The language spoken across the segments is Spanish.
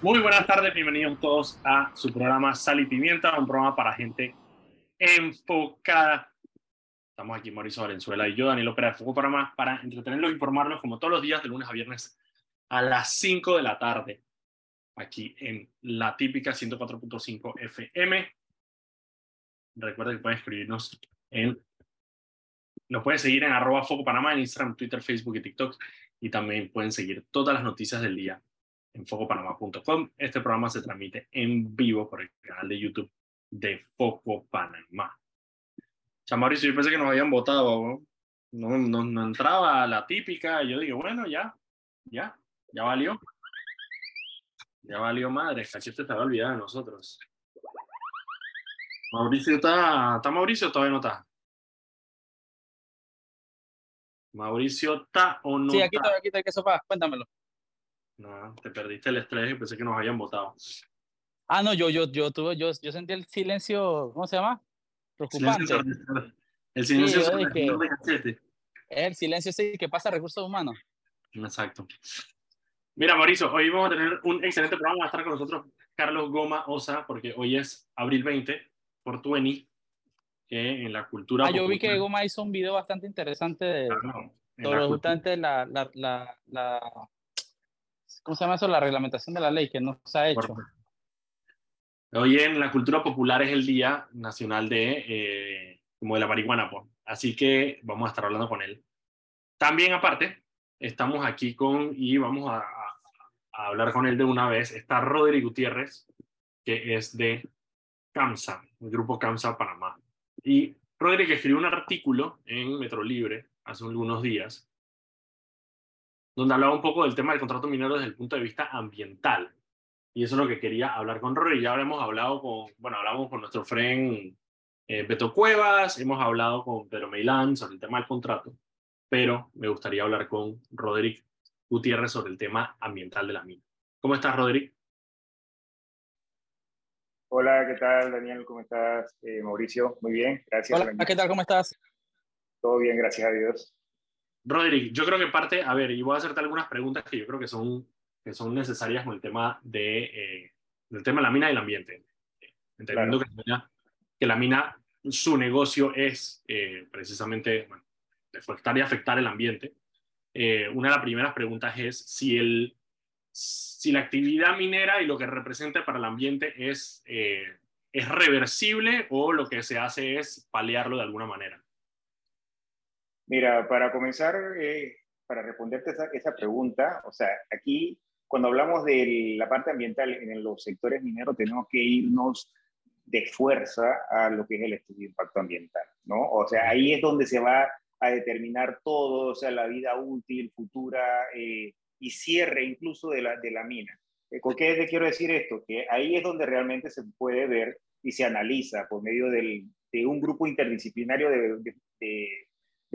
Muy buenas tardes, bienvenidos todos a su programa Sal y Pimienta, un programa para gente enfocada. Estamos aquí Mauricio Valenzuela y yo, Daniel Opera de Foco más, para entretenerlos informarlos como todos los días de lunes a viernes a las 5 de la tarde, aquí en la típica 104.5 FM. Recuerden que pueden escribirnos en... Nos pueden seguir en arroba Foco Panamá en Instagram, Twitter, Facebook y TikTok. Y también pueden seguir todas las noticias del día en focopanamá.com. Este programa se transmite en vivo por el canal de YouTube de Foco Panamá. Mauricio, yo pensé que nos habían votado, ¿no? No, no, entraba la típica, y yo digo, bueno, ya, ya, ya valió. Ya valió madre, cachete te estaba olvidado de nosotros. Mauricio está, ¿está Mauricio todavía no está? Mauricio está o no Sí, aquí está, aquí está, ¿qué sopa? Cuéntamelo. No, te perdiste el estrés y pensé que nos habían votado. Ah, no, yo, yo, yo tuve, yo, yo sentí el silencio, ¿cómo se llama? Preocupante. El silencio sí, que, El silencio sí que pasa recursos humanos. Exacto. Mira, Mauricio, hoy vamos a tener un excelente programa. Va a estar con nosotros Carlos Goma Osa, porque hoy es abril 20, por 20, que en la cultura. Ah, yo vi que Goma hizo un video bastante interesante de todo justamente la, la, la, la, ¿Cómo se llama eso? La reglamentación de la ley que no se ha hecho. Hoy en la cultura popular es el Día Nacional de, eh, como de la marihuana, pues. así que vamos a estar hablando con él. También aparte, estamos aquí con, y vamos a, hablar con él de una vez, está Rodri Gutiérrez, que es de CAMSA, el grupo CAMSA Panamá. Y Rodri escribió un artículo en Metro Libre hace algunos días, donde hablaba un poco del tema del contrato minero desde el punto de vista ambiental. Y eso es lo que quería hablar con Rory. Ya habremos hablado con, bueno, hablamos con nuestro friend eh, Beto Cuevas, hemos hablado con Pedro Meilán sobre el tema del contrato, pero me gustaría hablar con Roderick Gutiérrez sobre el tema ambiental de la mina. ¿Cómo estás, Roderick? Hola, ¿qué tal, Daniel? ¿Cómo estás? Eh, Mauricio, muy bien, gracias. Hola, ¿qué tal? ¿Cómo estás? Todo bien, gracias a Dios. Roderick, yo creo que parte, a ver, y voy a hacerte algunas preguntas que yo creo que son que son necesarias con el tema de, eh, del tema de la mina y el ambiente. Entendiendo que, la mina, su negocio es eh, precisamente bueno, deforestar y afectar el ambiente. Eh, una de las primeras preguntas es si, el, si la actividad minera y lo que representa para el ambiente es, es reversible o lo que se hace es paliarlo de alguna manera. Mira, para comenzar, para responderte esa, esa, pregunta, o sea, aquí cuando hablamos de la parte ambiental en los sectores mineros, tenemos que irnos de fuerza a lo que es el estudio de impacto ambiental, ¿no? O sea, ahí es donde se va a determinar todo, o sea, la vida útil, futura eh, y cierre incluso de la, de la mina. Eh, ¿Con qué quiero decir esto? Que ahí es donde realmente se puede ver y se analiza por medio del, de un grupo interdisciplinario de, de, de,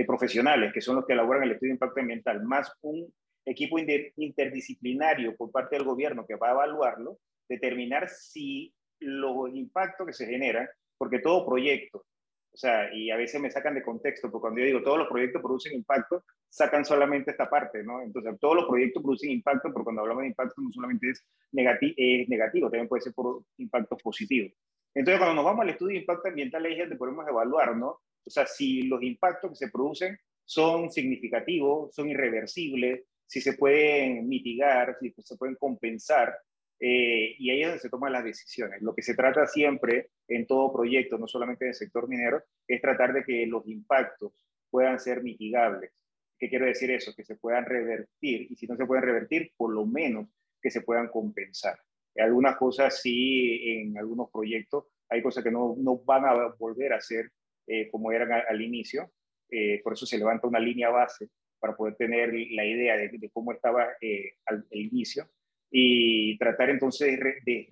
profesionales, que son los que elaboran el estudio de impacto ambiental, más un equipo interdisciplinario por parte del gobierno que va a evaluarlo, determinar si los impactos que se generan, porque todo proyecto, o sea, y a veces me sacan de contexto, porque cuando yo digo todos los proyectos producen impacto, sacan solamente esta parte, ¿no? Entonces, todos los proyectos producen impacto, pero cuando hablamos de impacto no solamente es, negativo, es negativo, también puede ser por impactos positivos. Entonces, cuando nos vamos al estudio de impacto ambiental, ahí es donde podemos evaluar, ¿no? O sea, si los impactos que se producen son significativos, son irreversibles, si se pueden mitigar, si se pueden compensar, eh, y ahí es donde se toman las decisiones. Lo que se trata siempre en todo proyecto, no solamente en el sector minero, es tratar de que los impactos puedan ser mitigables. ¿Qué quiero decir eso? Que se puedan revertir, y si no se pueden revertir, por lo menos que se puedan compensar. Algunas cosas sí, en algunos proyectos, hay cosas que no, no van a volver a ser eh, como eran al, inicio, eh, por eso se levanta una línea base para poder tener la idea de, cómo estaba eh, al, inicio y tratar entonces de,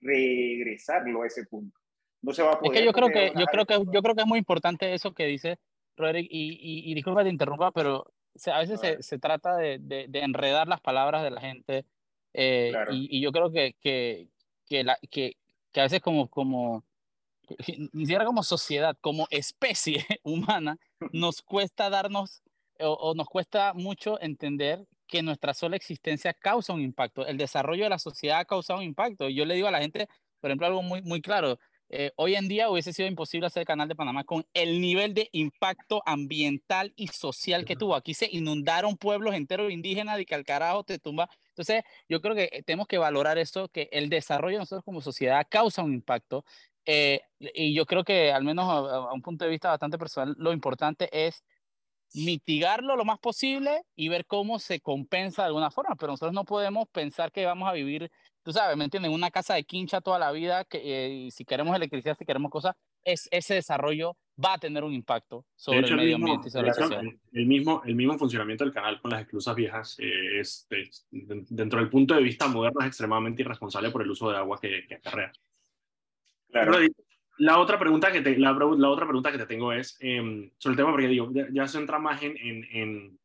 regresarlo a ese punto. No se va a poder. Es que yo creo que, yo creo que, yo creo que es muy importante eso que dice Roderick, y, y, y disculpa te interrumpa, pero a veces se, se, trata de, de, enredar las palabras de la gente eh, y, y, yo creo que, que, que, la, que, que a veces como, como, ni siquiera como sociedad, como especie humana, nos cuesta darnos o, nos cuesta mucho entender que nuestra sola existencia causa un impacto. El desarrollo de la sociedad ha causado un impacto. Yo le digo a la gente, por ejemplo, algo muy, muy claro. Eh, hoy en día hubiese sido imposible hacer el canal de Panamá con el nivel de impacto ambiental y social que tuvo. Aquí se inundaron pueblos enteros indígenas y que al carajo te tumba. Entonces, yo creo que tenemos que valorar esto, que el desarrollo de nosotros como sociedad causa un impacto. Eh, y yo creo que, al menos a, un punto de vista bastante personal, lo importante es mitigarlo lo más posible y ver cómo se compensa de alguna forma. Pero nosotros no podemos pensar que vamos a vivir tú sabes, ¿me entiendes? Una casa de quincha toda la vida, que eh, si queremos electricidad, si queremos cosas, es, ese desarrollo va a tener un impacto sobre el medio ambiente y sobre la sociedad. El, mismo, el mismo funcionamiento del canal con las esclusas viejas eh, es, dentro del punto de vista moderno, es extremadamente irresponsable por el uso de agua que, que acarrea. Claro. la otra pregunta que te, la, la, otra pregunta que te tengo es em, sobre el tema, porque digo, ya, se entra más en, en, en,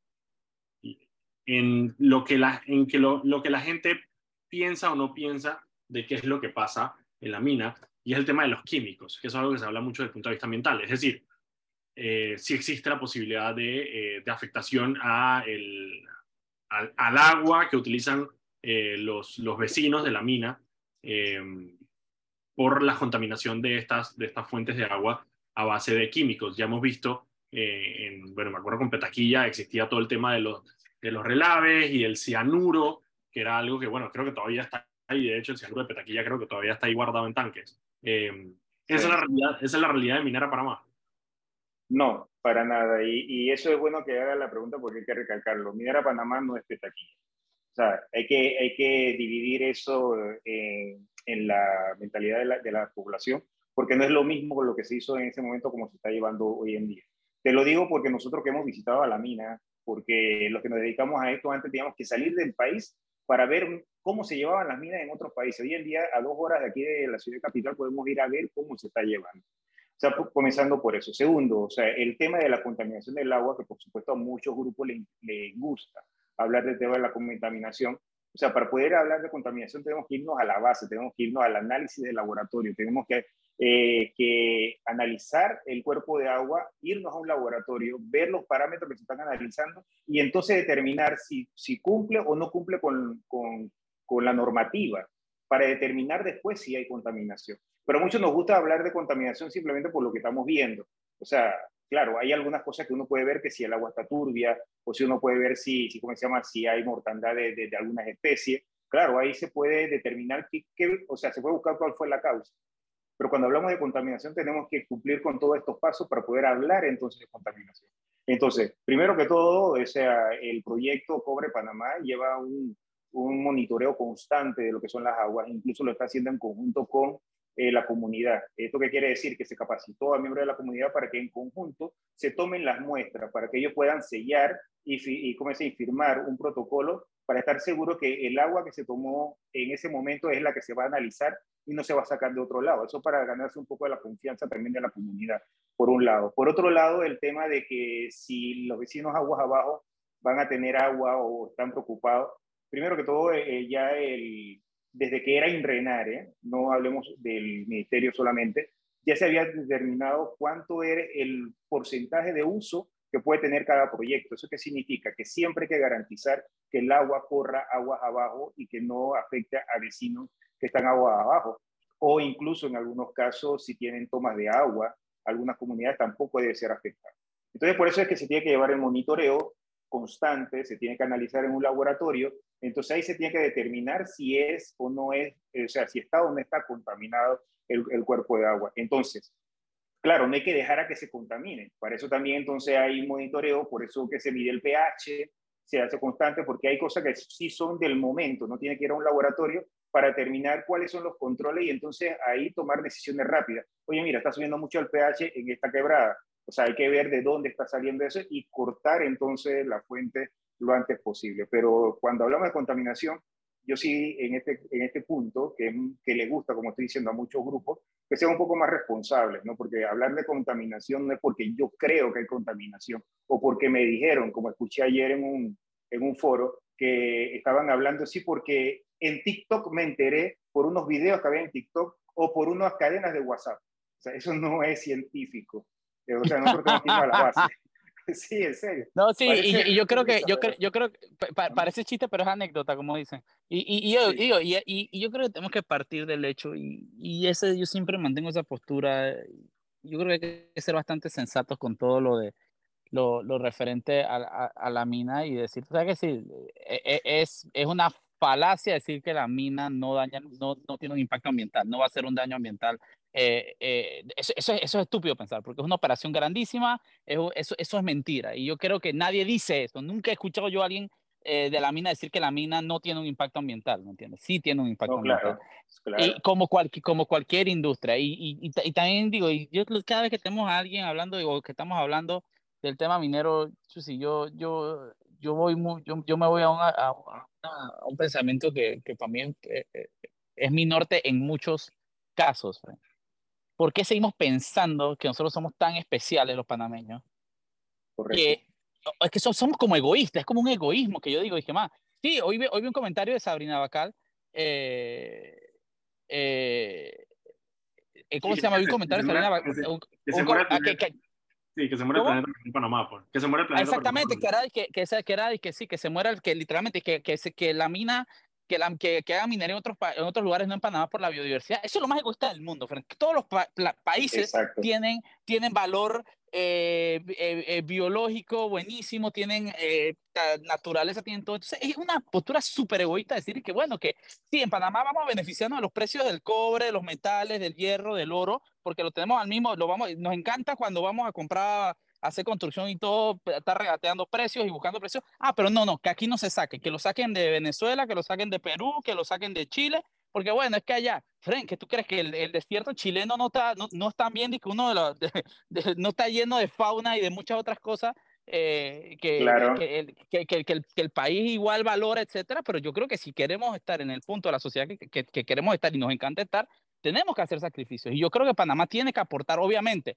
en, lo, que la, en que lo, lo que la gente piensa o no piensa de qué es lo que pasa en la mina, y es el tema de los químicos, que es algo que se habla mucho desde el punto de vista ambiental. Es decir, eh, si existe la posibilidad de, eh, afectación a el, al, agua que utilizan eh, los, los, vecinos de la mina por la contaminación de estas, de estas fuentes de agua a base de químicos. Ya hemos visto, en, bueno, me acuerdo con Petaquilla existía todo el tema de los, de los relaves y el cianuro, que era algo que, bueno, creo que todavía está ahí, de hecho el cianuro de Petaquilla creo que todavía está ahí guardado en tanques. Eh, ¿esa, es la realidad, ¿Esa es la realidad de Minera Panamá? No, para nada. Y, y, eso es bueno que haga la pregunta porque hay que recalcarlo. Minera Panamá no es Petaquilla. O sea, hay que, hay que dividir eso en, en la mentalidad de la, de la, población, porque no es lo mismo lo que se hizo en ese momento como se está llevando hoy en día. Te lo digo porque nosotros que hemos visitado a la mina, porque los que nos dedicamos a esto antes teníamos que salir del país para ver cómo se llevaban las minas en otros países. Hoy en día, a dos horas de aquí de la ciudad capital, podemos ir a ver cómo se está llevando. O sea, comenzando por eso. Segundo, o sea, el tema de la contaminación del agua, que por supuesto a muchos grupos les, les gusta hablar del tema de la contaminación. O sea, para poder hablar de contaminación tenemos que irnos a la base, tenemos que irnos al análisis del laboratorio, tenemos que eh, que analizar el cuerpo de agua, irnos a un laboratorio, ver los parámetros que se están analizando y entonces determinar si, si cumple o no cumple con, con, con la normativa para determinar después si hay contaminación. Pero a muchos nos gusta hablar de contaminación simplemente por lo que estamos viendo. O sea, claro, hay algunas cosas que uno puede ver que si el agua está turbia o si uno puede ver si, si ¿cómo se llama? Si hay mortandad de, de, algunas especies. Claro, ahí se puede determinar, qué, o sea, se puede buscar cuál fue la causa. Pero cuando hablamos de contaminación tenemos que cumplir con todos estos pasos para poder hablar entonces de contaminación. Entonces, primero que todo, o el proyecto Cobre Panamá lleva un, un monitoreo constante de lo que son las aguas, incluso lo está haciendo en conjunto con eh, la comunidad. ¿Esto qué quiere decir? Que se capacitó a miembros de la comunidad para que en conjunto se tomen las muestras, para que ellos puedan sellar y, y, ¿cómo firmar un protocolo para estar seguro que el agua que se tomó en ese momento es la que se va a analizar y no se va a sacar de otro lado. Eso para ganarse un poco de la confianza también de la comunidad, por un lado. Por otro lado, el tema de que si los vecinos aguas abajo van a tener agua o están preocupados, primero que todo, eh, ya el, desde que era INRENAR, ¿eh? no hablemos del ministerio solamente, ya se había determinado cuánto era el porcentaje de uso que puede tener cada proyecto. ¿Eso qué significa? Que siempre hay que garantizar que el agua corra aguas abajo y que no afecte a vecinos que están agua abajo. O incluso en algunos casos, si tienen tomas de agua, algunas comunidades tampoco debe ser afectada. Entonces, por eso es que se tiene que llevar el monitoreo constante, se tiene que analizar en un laboratorio, entonces ahí se tiene que determinar si es o no es, o sea, si está o no está contaminado el, el cuerpo de agua. Entonces, claro, no hay que dejar a que se contamine. Para eso también entonces hay monitoreo, por eso que se mide el pH, se hace constante, porque hay cosas que sí son del momento, no tiene que ir a un laboratorio para determinar cuáles son los controles y entonces ahí tomar decisiones rápidas. Oye, mira, está subiendo mucho el pH en esta quebrada. O sea, hay que ver de dónde está saliendo eso y cortar entonces la fuente lo antes posible. Pero cuando hablamos de contaminación, yo sí en este, en este punto, que, que le gusta, como estoy diciendo, a muchos grupos, que sean un poco más responsables, ¿no? Porque hablar de contaminación no es porque yo creo que hay contaminación o porque me dijeron, como escuché ayer en un, en un foro, que estaban hablando, sí, porque en TikTok me enteré por unos videos que había en TikTok o por unas cadenas de WhatsApp. O sea, eso no es científico. O sea, nosotros tenemos que ir a la base. Sí, en serio. No, sí, y, yo creo que, yo creo, yo creo que parece chiste, pero es anécdota, como dicen. Y, y, yo, y, y, yo creo que tenemos que partir del hecho, y, y ese, yo siempre mantengo esa postura. Yo creo que hay que ser bastante sensatos con todo lo de lo, lo referente a, a, la mina y decir, o sea que sí, e, e, es, es una falacia decir que la mina no daña, no, no tiene un impacto ambiental, no va a ser un daño ambiental eh, eh, eso, eso, es estúpido pensar, porque es una operación grandísima, eso, eso, es mentira. Y yo creo que nadie dice eso. Nunca he escuchado yo a alguien eh, de la mina decir que la mina no tiene un impacto ambiental, ¿me entiendes? Sí tiene un impacto ambiental. Y como, cual, como cualquier industria. Y, y, y, también digo, y yo cada vez que tenemos a alguien hablando, o que estamos hablando del tema minero, yo, yo, yo, voy muy, yo, yo me voy a, a, un pensamiento que, que para mí es, es, mi norte en muchos casos. ¿Por qué seguimos pensando que nosotros somos tan especiales los panameños? Que, es que somos como egoístas, es como un egoísmo que yo digo, dije, más, sí, hoy, hoy vi un comentario de Sabrina Bacal, eh, eh, eh ¿cómo se llama? Vi un comentario de Sabrina Bacal. Sí, que se muere el planeta en Panamá. Que se muere el planeta. Exactamente, que era, que, que, que, era, que sí, que se muera, que literalmente, que, que, que la mina que, la, que, que haga minería en otros, en otros lugares, no en Panamá, por la biodiversidad. Eso es lo más egoísta del mundo, Todos los países tienen, tienen valor eh, eh, eh, biológico buenísimo, tienen naturaleza, tienen todo. Entonces, es una postura súper egoísta decir que, bueno, que sí, en Panamá vamos a beneficiarnos de los precios del cobre, de los metales, del hierro, del oro, porque lo tenemos al mismo, lo vamos, nos encanta cuando vamos a comprar hacer construcción y todo, está regateando precios y buscando precios. Ah, pero no, no, que aquí no se saque, que lo saquen de Venezuela, que lo saquen de Perú, que lo saquen de Chile, porque bueno, es que allá, Fren, que tú crees que el, el desierto chileno no está, no, no está bien y que uno de los, no está lleno de fauna y de muchas otras cosas. Eh, que, que, el, que, que, el, que, el, país igual valora, etcétera, pero yo creo que si queremos estar en el punto de la sociedad que, que, queremos estar y nos encanta estar, tenemos que hacer sacrificios. Y yo creo que Panamá tiene que aportar, obviamente,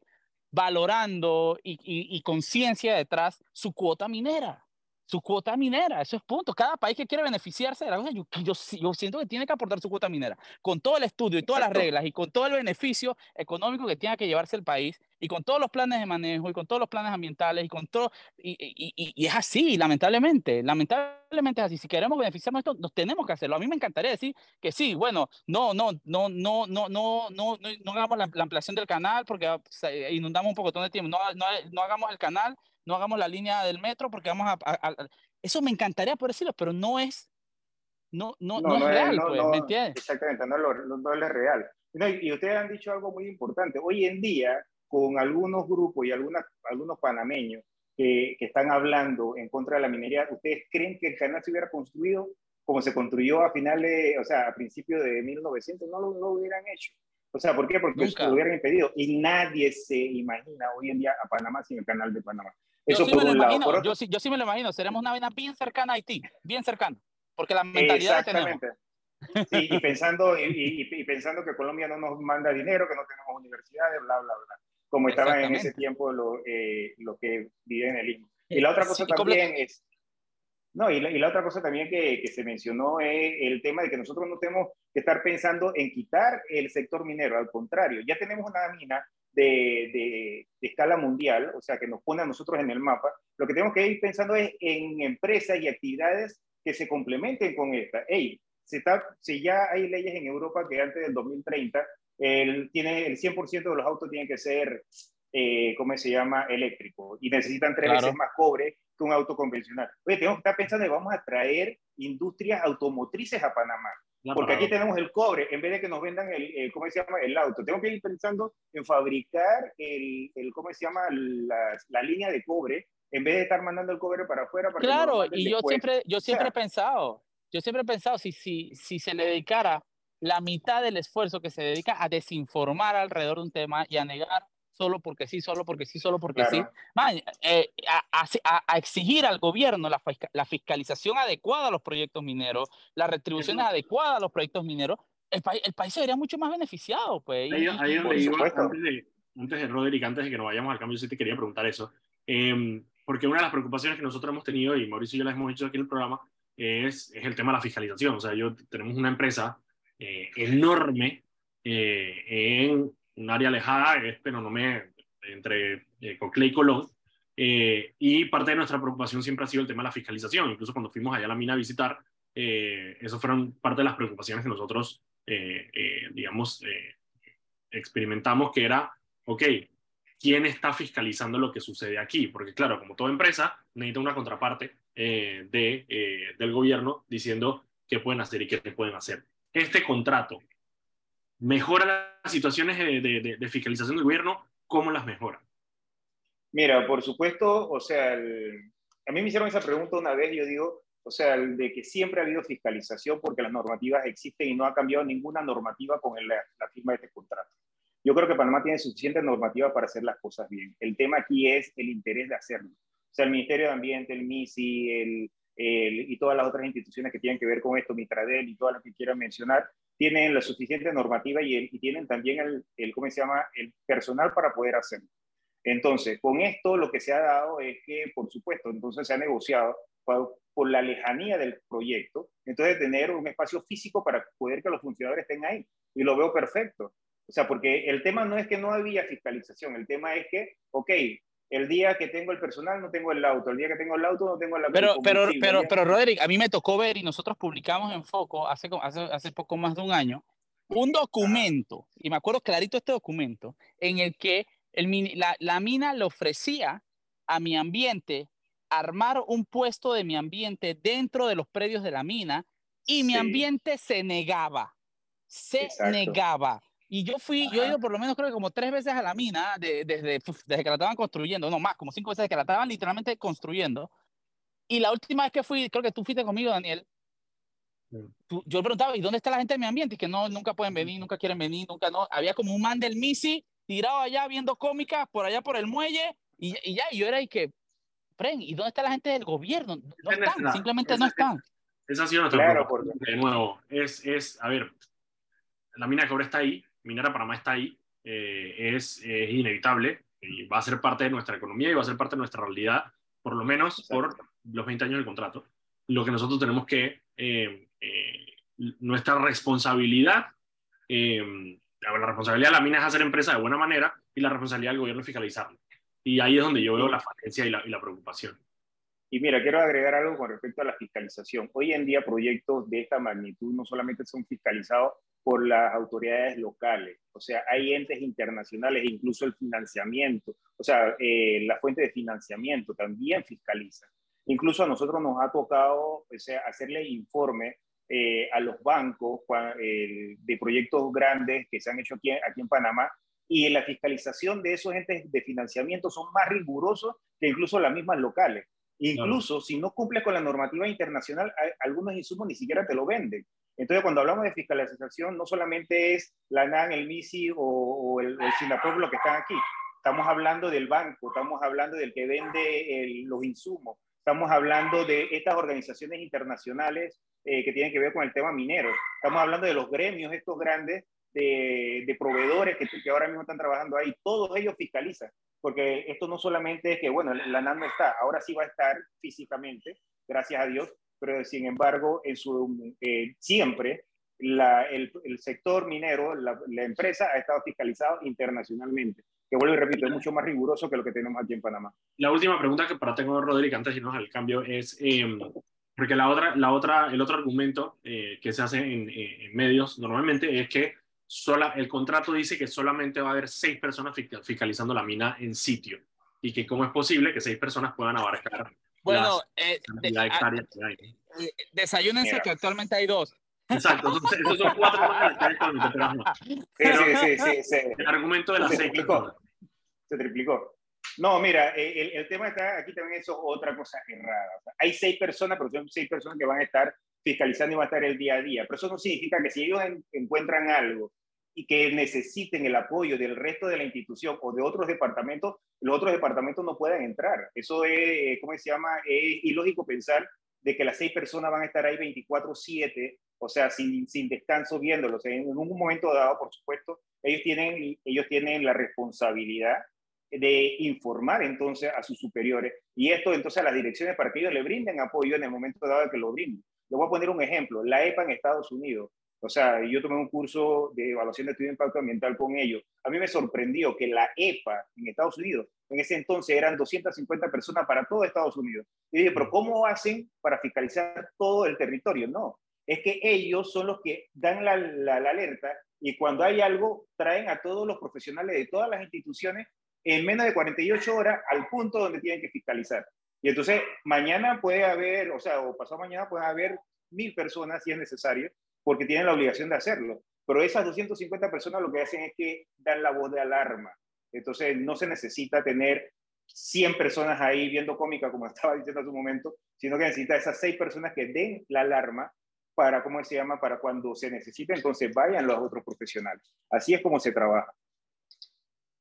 valorando y, y, conciencia detrás su cuota minera. Su cuota minera, eso es punto. Cada país que quiere beneficiarse de la cosa, yo, yo, yo, siento que tiene que aportar su cuota minera. Con todo el estudio y todas las reglas y con todo el beneficio económico que tiene que llevarse el país y con todos los planes de manejo y con todos los planes ambientales y con todo. Y, y, y es así, lamentablemente. Lamentablemente es así. Si queremos beneficiarnos de esto, nos tenemos que hacerlo. A mí me encantaría decir que sí, bueno, no, no, no, no, no, no, no, no, hagamos la, ampliación del canal porque inundamos un poco de tiempo. No, no, no hagamos el canal no hagamos la línea del metro porque vamos a... eso me encantaría por decirlo, pero no es, no, no, no, es real, pues, ¿me entiendes? Exactamente, no, no, es real. y ustedes han dicho algo muy importante. Hoy en día, con algunos grupos y algunas, algunos panameños que, que, están hablando en contra de la minería, ¿ustedes creen que el canal se hubiera construido como se construyó a finales, o sea, a principios de 1900? No lo, lo hubieran hecho. O sea, ¿por qué? Porque lo hubieran impedido. Y nadie se imagina hoy en día a Panamá sin el canal de Panamá. Eso yo, sí me lo imagino, yo, sí, yo sí me lo imagino, seremos una vaina bien cercana a Haití, bien cercana, porque la mentalidad Exactamente. Sí, y pensando, y, y, pensando que Colombia no nos manda dinero, que no tenemos universidades, bla, bla, bla. Como estaban en ese tiempo lo, eh, lo que viven en el Istmo. Y la otra cosa también es, no, y la, y la, otra cosa también que, que, se mencionó es el tema de que nosotros no tenemos que estar pensando en quitar el sector minero, al contrario, ya tenemos una mina de, escala mundial, o sea, que nos pone a nosotros en el mapa, lo que tenemos que ir pensando es en empresas y actividades que se complementen con esta. Hey, si, está, si ya hay leyes en Europa que antes del 2030 el, tiene, el 100% de los autos tienen que ser, eh, ¿cómo se llama?, eléctrico y necesitan tres veces más cobre que un auto convencional. Oye, tenemos que estar pensando en vamos a traer industrias automotrices a Panamá. Porque aquí tenemos el cobre, en vez de que nos vendan el, ¿cómo se llama? El auto. Tengo que ir pensando en fabricar el, el ¿cómo se llama? La, la, línea de cobre, en vez de estar mandando el cobre para afuera. Para claro, y yo siempre, yo siempre he pensado, yo siempre he pensado, si, si, si se le dedicara la mitad del esfuerzo que se dedica a desinformar alrededor de un tema y a negar solo porque sí, solo porque sí, solo porque sí. Eh, a, exigir al gobierno la, la, fiscalización adecuada a los proyectos mineros, las retribuciones adecuadas a los proyectos mineros, el, país el país sería mucho más beneficiado. Pues, ahí, ahí donde iba, antes de, antes de Roderick, antes de que nos vayamos al cambio, yo sí te quería preguntar eso. Em, porque una de las preocupaciones que nosotros hemos tenido, y Mauricio y yo las hemos hecho aquí en el programa, es, es el tema de la fiscalización. O sea, yo tenemos una empresa eh, enorme eh, en un área alejada, es me entre eh, y Colón, Eh, y parte de nuestra preocupación siempre ha sido el tema de la fiscalización. Incluso cuando fuimos allá a la mina a visitar, eso fueron parte de las preocupaciones que nosotros, digamos, experimentamos, que era, ok, ¿quién está fiscalizando lo que sucede aquí? Porque claro, como toda empresa, necesita una contraparte de, del gobierno diciendo qué pueden hacer y qué pueden hacer. Este contrato mejora las situaciones de, fiscalización del gobierno, ¿cómo las mejora? Mira, por supuesto, o sea, a mí me hicieron esa pregunta una vez yo digo, o sea, el de que siempre ha habido fiscalización porque las normativas existen y no ha cambiado ninguna normativa con la, firma de este contrato. Yo creo que Panamá tiene suficiente normativa para hacer las cosas bien. El tema aquí es el interés de hacerlo. O sea, el Ministerio de Ambiente, el MISI, el, y todas las otras instituciones que tienen que ver con esto, Mitradel y todas las que quieran mencionar, tienen la suficiente normativa y, y tienen también el, el, ¿cómo se llama?, el personal para poder hacerlo. Entonces, con esto lo que se ha dado es que, por supuesto, entonces se ha negociado por, la lejanía del proyecto, entonces tener un espacio físico para poder que los funcionarios estén ahí. Y lo veo perfecto. O sea, porque el tema no es que no había fiscalización, el tema es que, ok, el día que tengo el personal no tengo el auto, el día que tengo el auto no tengo la Pero, pero, pero, pero, Roderick, a mí me tocó ver y nosotros publicamos en Foco hace, hace, hace poco más de un año un documento, y me acuerdo clarito este documento, en el que la, mina le ofrecía a mi ambiente armar un puesto de mi ambiente dentro de los predios de la mina y mi ambiente se negaba, se negaba. Y yo fui, yo he ido por lo menos creo que como tres veces a la mina desde, desde que la estaban construyendo, no más, como cinco veces que la estaban literalmente construyendo. Y la última vez que fui, creo que tú fuiste conmigo, Daniel, yo preguntaba, ¿y dónde está la gente de mi ambiente? Y que no, nunca pueden venir, nunca quieren venir, nunca no. Había como un man del MISI tirado allá viendo cómicas por allá por el muelle y, y ya, y yo era y que, Fren, ¿y dónde está la gente del gobierno? No están, simplemente no están. Esa ha sido nuestra claro, De nuevo, es, es, a ver, la mina que ahora está ahí, Minera Panamá está ahí, eh, es, es, inevitable y va a ser parte de nuestra economía y va a ser parte de nuestra realidad, por lo menos por los 20 años del contrato. Lo que nosotros tenemos que, eh, eh, nuestra responsabilidad la responsabilidad de la mina es hacer empresa de buena manera y la responsabilidad del gobierno es fiscalizarlo. Y ahí es donde yo veo la falencia y la, y la preocupación. Y mira, quiero agregar algo con respecto a la fiscalización. Hoy en día proyectos de esta magnitud no solamente son fiscalizados por las autoridades locales, o sea, hay entes internacionales, incluso el financiamiento, o sea, eh, la fuente de financiamiento también fiscaliza. Incluso a nosotros nos ha tocado o sea, hacerle informe eh, a los bancos de proyectos grandes que se han hecho aquí, aquí en Panamá y la fiscalización de esos entes de financiamiento son más rigurosos que incluso las mismas locales. Incluso si no cumples con la normativa internacional, algunos insumos ni siquiera te lo venden. Entonces, cuando hablamos de fiscalización, no solamente es la NAN, el MISI o, el, el lo que están aquí. Estamos hablando del banco, estamos hablando del que vende los insumos, estamos hablando de estas organizaciones internacionales eh, que tienen que ver con el tema minero. Estamos hablando de los gremios, estos grandes de, de proveedores que, que, ahora mismo están trabajando ahí. Todos ellos fiscalizan, porque esto no solamente es que, bueno, la NAN no está, ahora sí va a estar físicamente, gracias a Dios, pero sin embargo, en su, eh, siempre la, el, el, sector minero, la, la, empresa ha estado fiscalizado internacionalmente. Que vuelvo y repito, es mucho más riguroso que lo que tenemos aquí en Panamá. La última pregunta que para tengo, Rodríguez, antes de irnos al cambio, es, eh, porque la otra, la otra, el otro argumento eh, que se hace en, en, medios normalmente es que sola, el contrato dice que solamente va a haber seis personas fiscalizando la mina en sitio y que cómo es posible que seis personas puedan abarcar bueno, eh, hectáreas que hay. Eh, desayúnense que actualmente hay dos. Exacto, entonces, esos son cuatro pero no. Sí, sí, sí, sí, El argumento de las seis. Se triplicó. No, mira, eh, el, el, tema está, aquí también eso es otra cosa errada. hay seis personas, pero son seis personas que van a estar fiscalizando y van a estar el día a día. Pero eso no significa que si ellos encuentran algo y que necesiten el apoyo del resto de la institución o de otros departamentos, los otros departamentos no puedan entrar. Eso es, ¿cómo se llama? Es ilógico pensar de que las seis personas van a estar ahí 24/7, o sea, sin, sin descanso viéndolos. En un momento dado, por supuesto, ellos tienen, ellos tienen la responsabilidad de informar entonces a sus superiores y esto entonces a las direcciones para que ellos le brinden apoyo en el momento dado que lo brinden. Le voy a poner un ejemplo, la EPA en Estados Unidos. O sea, yo tomé un curso de evaluación de estudio de impacto ambiental con ellos. A mí me sorprendió que la EPA en Estados Unidos, en ese entonces eran 250 personas para todo Estados Unidos. Y dije, pero ¿cómo hacen para fiscalizar todo el territorio? No, es que ellos son los que dan la, la, alerta y cuando hay algo traen a todos los profesionales de todas las instituciones en menos de 48 horas al punto donde tienen que fiscalizar. Y entonces mañana puede haber, o sea, o pasado mañana puede haber mil personas si es necesario, porque tienen la obligación de hacerlo. Pero esas 250 personas lo que hacen es que dan la voz de alarma. Entonces no se necesita tener 100 personas ahí viendo cómica, como estaba diciendo hace un momento, sino que necesita esas 6 personas que den la alarma para, ¿cómo se llama? Para cuando se necesite, entonces vayan los otros profesionales. Así es como se trabaja.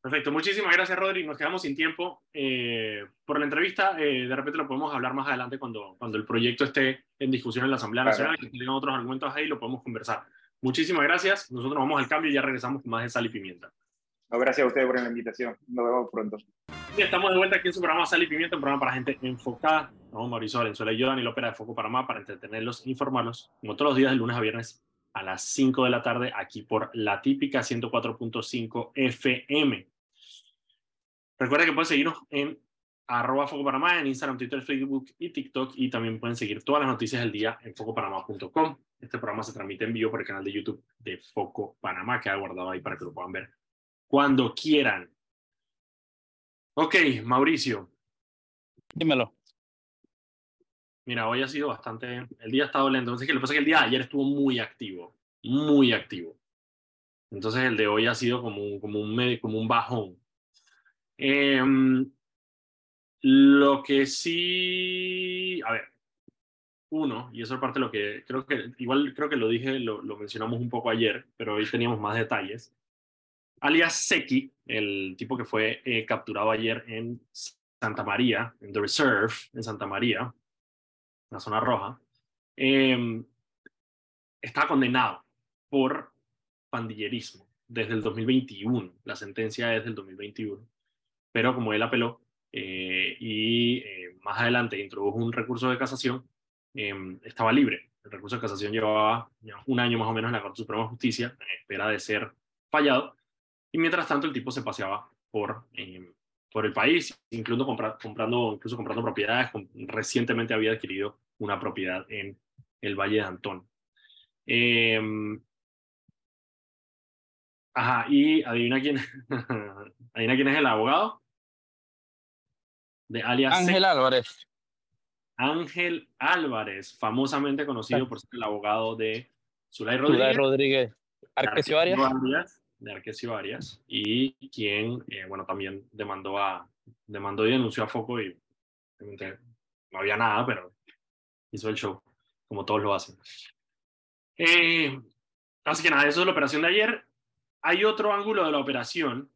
Perfecto, muchísimas gracias Rodri, nos quedamos sin tiempo eh, por la entrevista, eh, de repente lo podemos hablar más adelante cuando, cuando el proyecto esté en discusión en la Asamblea Nacional, y tengan otros argumentos ahí, lo podemos conversar. Muchísimas gracias, nosotros vamos al cambio y ya regresamos con más de Sal y Pimienta. gracias a ustedes por la invitación, nos vemos pronto. Y estamos de vuelta aquí en su programa Sal y Pimienta, un programa para gente enfocada. Vamos Mauricio Valenzuela y yo, Daniel Ópera de Foco Panamá, para entretenerlos e informarlos, como todos los días de lunes a viernes a las 5 de la tarde, aquí por la típica 104.5 FM. Recuerda que pueden seguirnos en arroba Foco Panamá, en Instagram, Twitter, Facebook y TikTok. Y también pueden seguir todas las noticias del día en focopanamá.com. Este programa se transmite en vivo por el canal de YouTube de Foco Panamá, que ha guardado ahí para que lo puedan ver cuando quieran. Ok, Mauricio. Dímelo. Mira, hoy ha sido bastante. El día ha estado lento. Entonces, lo que pasa es que el día de ayer estuvo muy activo. Muy activo. Entonces, el de hoy ha sido como un, como un, como un bajón. Em, lo que sí, a ver, uno, y eso es parte de lo que creo que, igual creo que lo dije, lo, mencionamos un poco ayer, pero hoy teníamos más detalles. Alias Seki, el tipo que fue eh, capturado ayer en Santa María, en The Reserve, en Santa María, la zona roja, eh, está condenado por pandillerismo desde el 2021. La sentencia es del 2021 pero como él apeló eh, y eh, más adelante introdujo un recurso de casación, em, estaba libre. El recurso de casación llevaba un año más o menos en la Corte Suprema de Justicia, en espera de ser fallado, y mientras tanto el tipo se paseaba por, em, por el país, incluso comprando, incluso comprando propiedades. recientemente había adquirido una propiedad en el Valle de Antón. Em, ajá, y adivina quién, adivina quién es el abogado de alias Ángel Álvarez. Ángel Álvarez, famosamente conocido por ser el abogado de Zulay Rodríguez. Zulay Rodríguez. Arquesio Arias. De Arquesio Arias. Y quien, eh, bueno, también demandó, a, demandó y denunció a Foco y no había nada, pero hizo el show, como todos lo hacen. Eh, así que nada, eso es la operación de ayer. Hay otro ángulo de la operación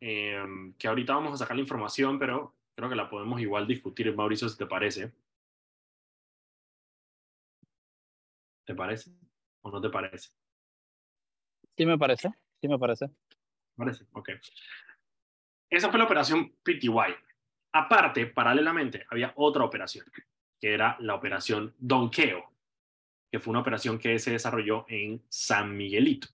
eh, que ahorita vamos a sacar la información, pero Creo que la podemos igual discutir, Mauricio, si te parece. ¿Te parece o no te parece? Sí me parece, sí me parece. Parece, ok. Esa fue la operación PTY. Aparte, paralelamente, había otra operación, que era la operación Donkeo, que fue una operación que se desarrolló en San Miguelito.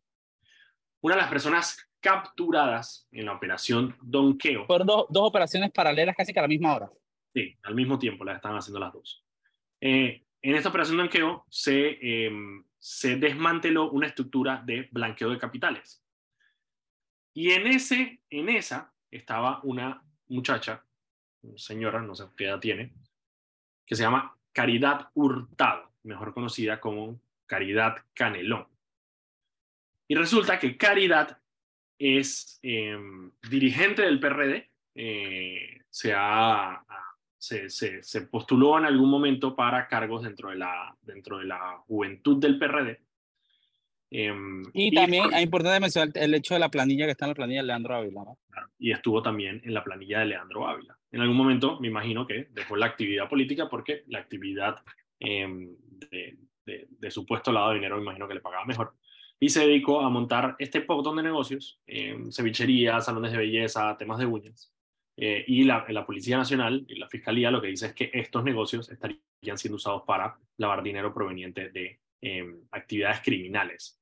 Una de las personas capturadas en la operación Donkeo. Fueron dos, dos operaciones paralelas casi que a la misma hora. Sí, al mismo tiempo las estaban haciendo las dos. Eh, en esta operación Donkeo se, em, se desmanteló una estructura de blanqueo de capitales. Y en, ese, en esa estaba una muchacha, señora, no sé qué edad tiene, que se llama Caridad Hurtado, mejor conocida como Caridad Canelón. Y resulta que Caridad es em, dirigente del PRD, eh, se, ha, se, se, postuló en algún momento para cargos dentro de la, dentro de la juventud del PRD. Em, y, también es importante mencionar el hecho de la planilla que está en la planilla de Leandro Ávila. Y estuvo también en la planilla de Leandro Ávila. En algún momento me imagino que dejó la actividad política porque la actividad em, de, de, de, su puesto lado de dinero me imagino que le pagaba mejor y se dedicó a montar este montón de negocios, eh, cevichería, salones de belleza, temas de uñas. Eh, y la, la, Policía Nacional y la Fiscalía lo que dice es que estos negocios estarían siendo usados para lavar dinero proveniente de em, actividades criminales.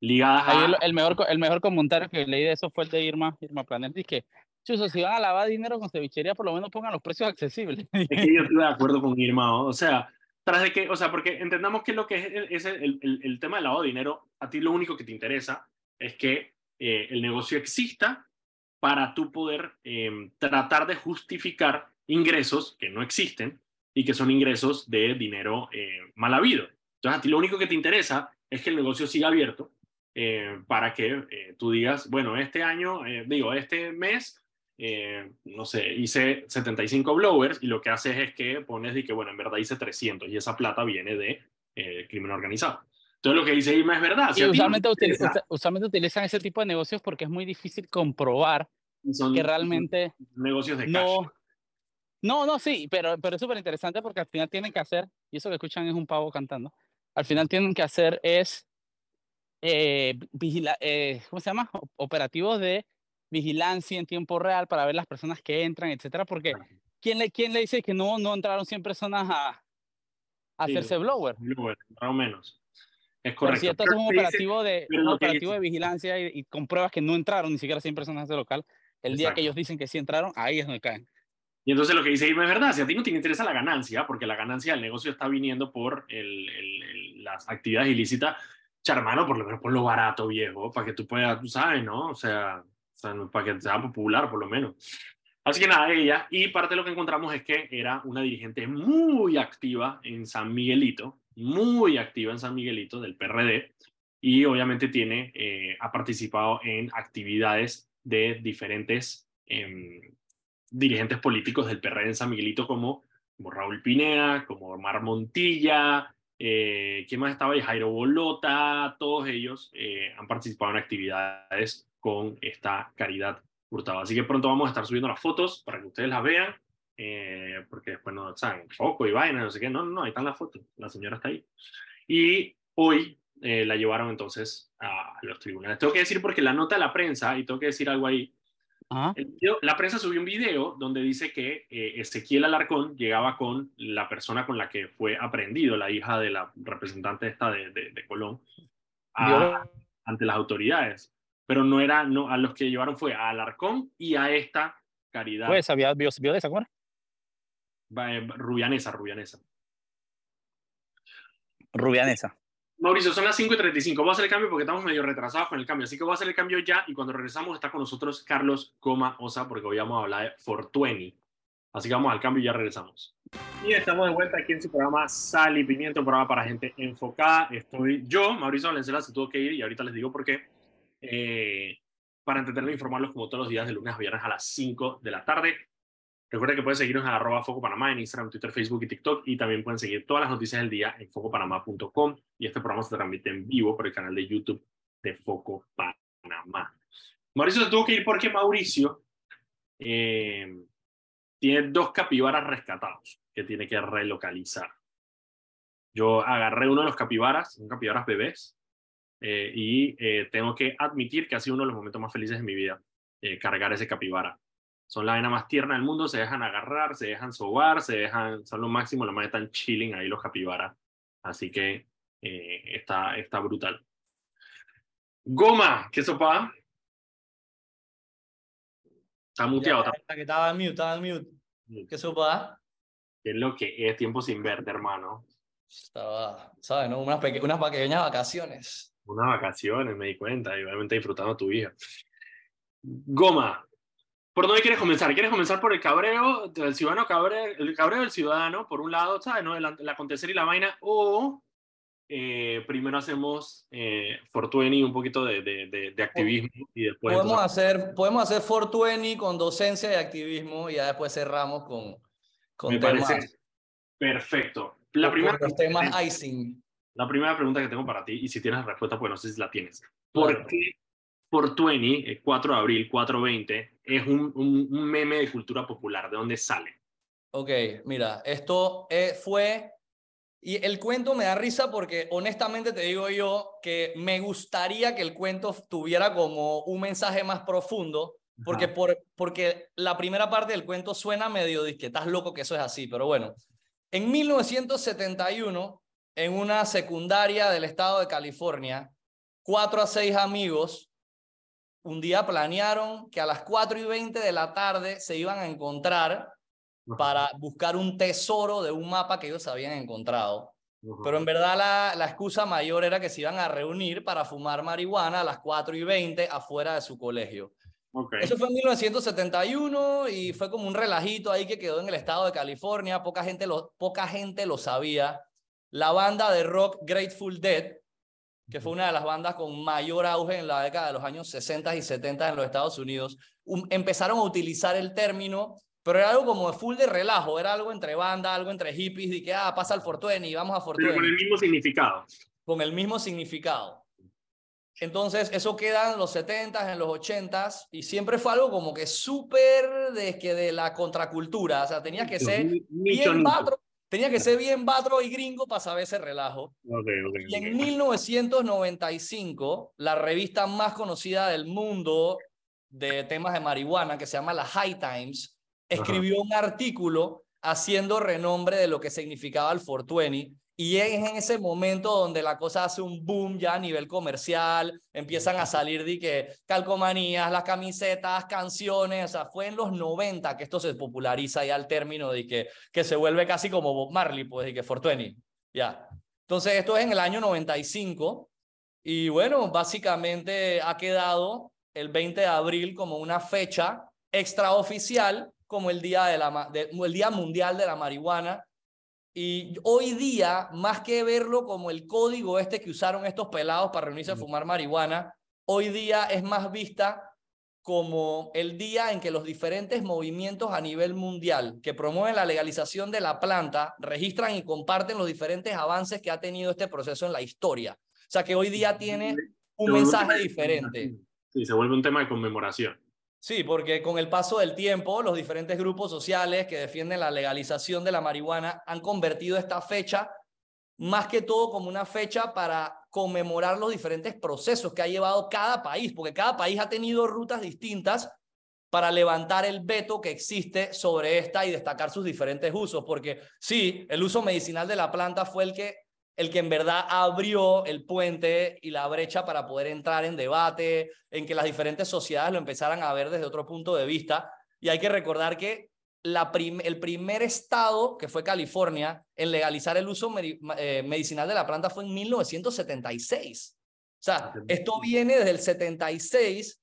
ligadas a... el, mejor, el mejor comentario que leí de eso fue el de Irma, Irma Planet, que Chuso, si van a lavar dinero con cevichería, por lo menos pongan los precios accesibles. Es que yo estoy de acuerdo con Irma, o sea, tras de que, o sea, porque entendamos que lo que es, el, el, el, tema del lavado de dinero, a ti lo único que te interesa es que eh, el negocio exista para tú poder eh, tratar de justificar ingresos que no existen y que son ingresos de dinero eh, mal habido. Entonces, a ti lo único que te interesa es que el negocio siga abierto para que tú digas, bueno, este año, digo, este mes eh, no sé, hice 75 blowers y lo que haces es que pones de que, bueno, en verdad hice 300 y esa plata viene de eh, crimen organizado. Entonces lo que dice Irma es verdad. y usualmente, usualmente, utilizan ese tipo de negocios porque es muy difícil comprobar que realmente... Negocios de no, cash. No, no, sí, pero, pero es súper interesante porque al final tienen que hacer, y eso que escuchan es un pavo cantando, al final tienen que hacer es, eh, eh ¿cómo se llama? Operativos de vigilancia en tiempo real para ver las personas que entran, etcétera, porque ¿quién le, quién le dice que no, no entraron 100 personas a, hacerse blower? Blower, más o menos. Es correcto. si esto es un operativo, de, un operativo de vigilancia y, con pruebas que no entraron ni siquiera 100 personas a ese local, el día que ellos dicen que sí entraron, ahí es donde caen. Y entonces lo que dice Irma es verdad, si a ti no te interesa la ganancia, porque la ganancia del negocio está viniendo por el, el, las actividades ilícitas, charmano, por lo menos por lo barato, viejo, para que tú puedas, tú sabes, ¿no? O sea, para que sea popular por lo menos. Así que nada, ella, y parte de lo que encontramos es que era una dirigente muy activa en San Miguelito, muy activa en San Miguelito del PRD, y obviamente tiene, eh, ha participado en actividades de diferentes em, dirigentes políticos del PRD en San Miguelito, como, como Raúl Pineda, como Omar Montilla, eh, ¿quién más estaba ahí? Jairo Bolota, todos ellos eh, han participado en actividades con esta caridad hurtada. Así que pronto vamos a estar subiendo las fotos para que ustedes las vean, eh, porque después no saben, foco y vaina, no sé qué. No, no, ahí están las fotos, la señora está ahí. Y hoy eh, la llevaron entonces a los tribunales. Tengo que decir porque la nota de la prensa, y tengo que decir algo ahí, la prensa subió un video donde dice que eh, Ezequiel Alarcón llegaba con la persona con la que fue aprendido, la hija de la representante esta de, de, Colón, ante las autoridades pero no era, no, a los que llevaron fue a Alarcón y a esta Caridad. Pues, ¿había vio, vio de esa cuál? Eh, rubianesa, Rubianesa. Rubianesa. Mauricio, son las 5 y 35. Voy a hacer el cambio porque estamos medio retrasados con el cambio. Así que voy a hacer el cambio ya y cuando regresamos está con nosotros Carlos Goma Osa porque hoy vamos a hablar de Fortueni. Así que vamos al cambio y ya regresamos. Y estamos de vuelta aquí en su programa Sal y Pimiento, un programa para gente enfocada. Estoy yo, Mauricio Valenzuela, se tuvo que ir y ahorita les digo por qué eh, para entretenerlos e informarlos como todos los días de lunes a viernes a las 5 de la tarde. Recuerden que pueden seguirnos en arroba Foco Panamá en Instagram, Twitter, Facebook y TikTok y también pueden seguir todas las noticias del día en focopanamá.com y este programa se transmite en vivo por el canal de YouTube de Foco Panamá. Mauricio se tuvo que ir porque Mauricio eh, tiene dos capibaras rescatados que tiene que relocalizar. Yo agarré uno de los capibaras, son capibaras bebés, eh, y eh, tengo que admitir que ha sido uno de los momentos más felices de mi vida, eh, cargar ese capibara. Son la vena más tierna del mundo, se dejan agarrar, se dejan sobar, se dejan, son lo máximo, lo más están chilling ahí los capibaras. Así que está, está brutal. Goma, ¿qué sopa? Está muteado. está... Que estaba en mute, estaba en mute. ¿Qué sopa? ¿Qué es lo que es tiempo sin verte, hermano? Estaba, ¿sabes? No? Unas, unas pequeñas vacaciones unas vacaciones, me di cuenta, y obviamente disfrutando a tu hija. Goma, ¿por dónde quieres comenzar? ¿Quieres comenzar por el cabreo del ciudadano cabreo, el cabreo del ciudadano, por un lado, ¿sabes? ¿no? El, acontecer y la vaina, o eh, primero hacemos eh, Fortueni un poquito de, de, de, activismo y después... Podemos, hacer, podemos hacer Fortueni con docencia y activismo y ya después cerramos con, con Me parece perfecto. La primera, los temas icing. La primera pregunta que tengo para ti, y si tienes respuesta, pues no sé si la tienes. ¿Por qué por 20, 4 de abril, 420, es un, un, meme de cultura popular? ¿De dónde sale? Ok, mira, esto eh, fue... Y el cuento me da risa porque honestamente te digo yo que me gustaría que el cuento tuviera como un mensaje más profundo, porque, por, porque la primera parte del cuento suena medio de que estás loco que eso es así, pero bueno. En 1971 en una secundaria del estado de California, cuatro a seis amigos un día planearon que a las 4 y 20 de la tarde se iban a encontrar para buscar un tesoro de un mapa que ellos habían encontrado. Pero en verdad la, la, excusa mayor era que se iban a reunir para fumar marihuana a las 4 y 20 afuera de su colegio. Eso fue en 1971 y fue como un relajito ahí que quedó en el estado de California. Poca gente lo, poca gente lo sabía. La banda de rock Grateful Dead, que fue una de las bandas con mayor auge en la década de los años 60 y 70 en los Estados Unidos, empezaron a utilizar el término, pero era algo como full de relajo, era algo entre banda, algo entre hippies, de que ah, pasa al Fortuny, vamos a Fortuny. con el mismo significado. Con el mismo significado. Entonces, eso queda en los 70s, en los 80s, y siempre fue algo como que súper de, que de la contracultura. O sea, tenía que ser bien batro, tenía que ser bien batro y gringo para saber ese relajo. y en 1995, la revista más conocida del mundo de temas de marihuana, que se llama la High Times, escribió un artículo haciendo renombre de lo que significaba el 420 y es en ese momento donde la cosa hace un boom ya a nivel comercial, empiezan a salir de que calcomanías, las camisetas, canciones, o sea, fue en los 90 que esto se populariza ya al término de que, que se vuelve casi como Bob Marley, pues, de que Fortuny, ya. Entonces, esto es en el año 95 y bueno, básicamente ha quedado el 20 de abril como una fecha extraoficial como el día, de la, el día mundial de la marihuana y hoy día, más que verlo como el código este que usaron estos pelados para reunirse a fumar marihuana, hoy día es más vista como el día en que los diferentes movimientos a nivel mundial que promueven la legalización de la planta registran y comparten los diferentes avances que ha tenido este proceso en la historia. O sea que hoy día tiene un mensaje diferente. Sí, se vuelve un tema de conmemoración. Sí, porque con el paso del tiempo, los diferentes grupos sociales que defienden la legalización de la marihuana han convertido esta fecha más que todo como una fecha para conmemorar los diferentes procesos que ha llevado cada país, porque cada país ha tenido rutas distintas para levantar el veto que existe sobre esta y destacar sus diferentes usos, porque sí, el uso medicinal de la planta fue el que el que en verdad abrió el puente y la brecha para poder entrar en debate, en que las diferentes sociedades lo empezaran a ver desde otro punto de vista. Y hay que recordar que la el primer estado, que fue California, en legalizar el uso eh, medicinal de la planta fue en 1976. O sea, esto viene desde el 76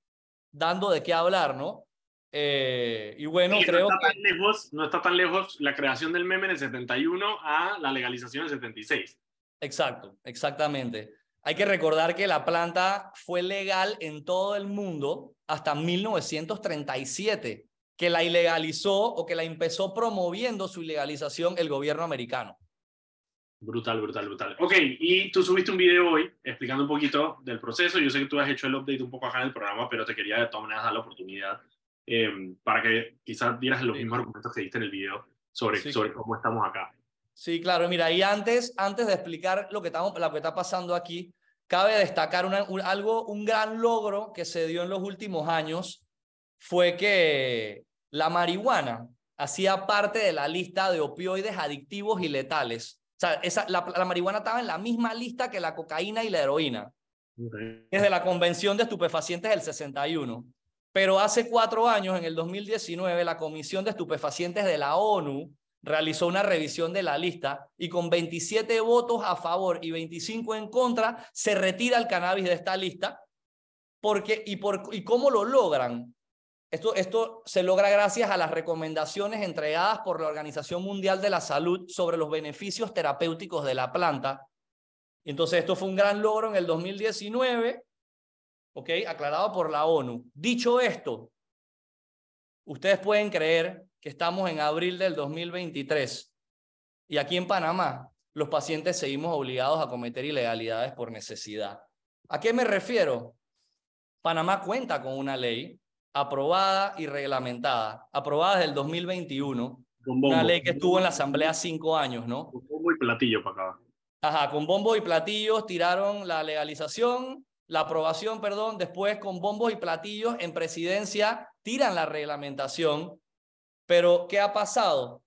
dando de qué hablar, ¿no? Eh, y bueno, creo no está Tan lejos, no está tan lejos la creación del meme en el 71 a la legalización en el 76. Exacto, exactamente. Hay que recordar que la planta fue legal en todo el mundo hasta 1937, que la ilegalizó o que la empezó promoviendo su ilegalización el gobierno americano. Brutal, brutal, brutal. Ok, y tú subiste un video hoy explicando un poquito del proceso. Yo sé que tú has hecho el update un poco acá en el programa, pero te quería de todas maneras dar la oportunidad eh, para que quizás dieras los mismos argumentos que diste en el video sobre, sobre cómo estamos acá. Sí, claro, mira, y antes, antes de explicar lo que, estamos, lo que está pasando aquí, cabe destacar un, algo, un gran logro que se dio en los últimos años, fue que la marihuana hacía parte de la lista de opioides adictivos y letales. O sea, esa, la, marihuana estaba en la misma lista que la cocaína y la heroína. Desde la Convención de Estupefacientes del 61. Pero hace cuatro años, en el 2019, la Comisión de Estupefacientes de la ONU realizó una revisión de la lista y con 27 votos a favor y 25 en contra, se retira el cannabis de esta lista. Porque, y, por, ¿Y cómo lo logran? Esto, esto se logra gracias a las recomendaciones entregadas por la Organización Mundial de la Salud sobre los beneficios terapéuticos de la planta. Entonces, esto fue un gran logro en el 2019, ¿ok? Aclarado por la ONU. Dicho esto, ustedes pueden creer que estamos en abril del 2023 y aquí en Panamá los pacientes seguimos obligados a cometer ilegalidades por necesidad. ¿A qué me refiero? Panamá cuenta con una ley aprobada y reglamentada, aprobada desde el 2021, una ley que estuvo en la Asamblea cinco años, ¿no? Con bombo y platillo para acá. Ajá, con bombos y platillos tiraron la legalización, la aprobación, perdón, después con bombos y platillos en presidencia tiran la reglamentación pero, ¿qué ha pasado?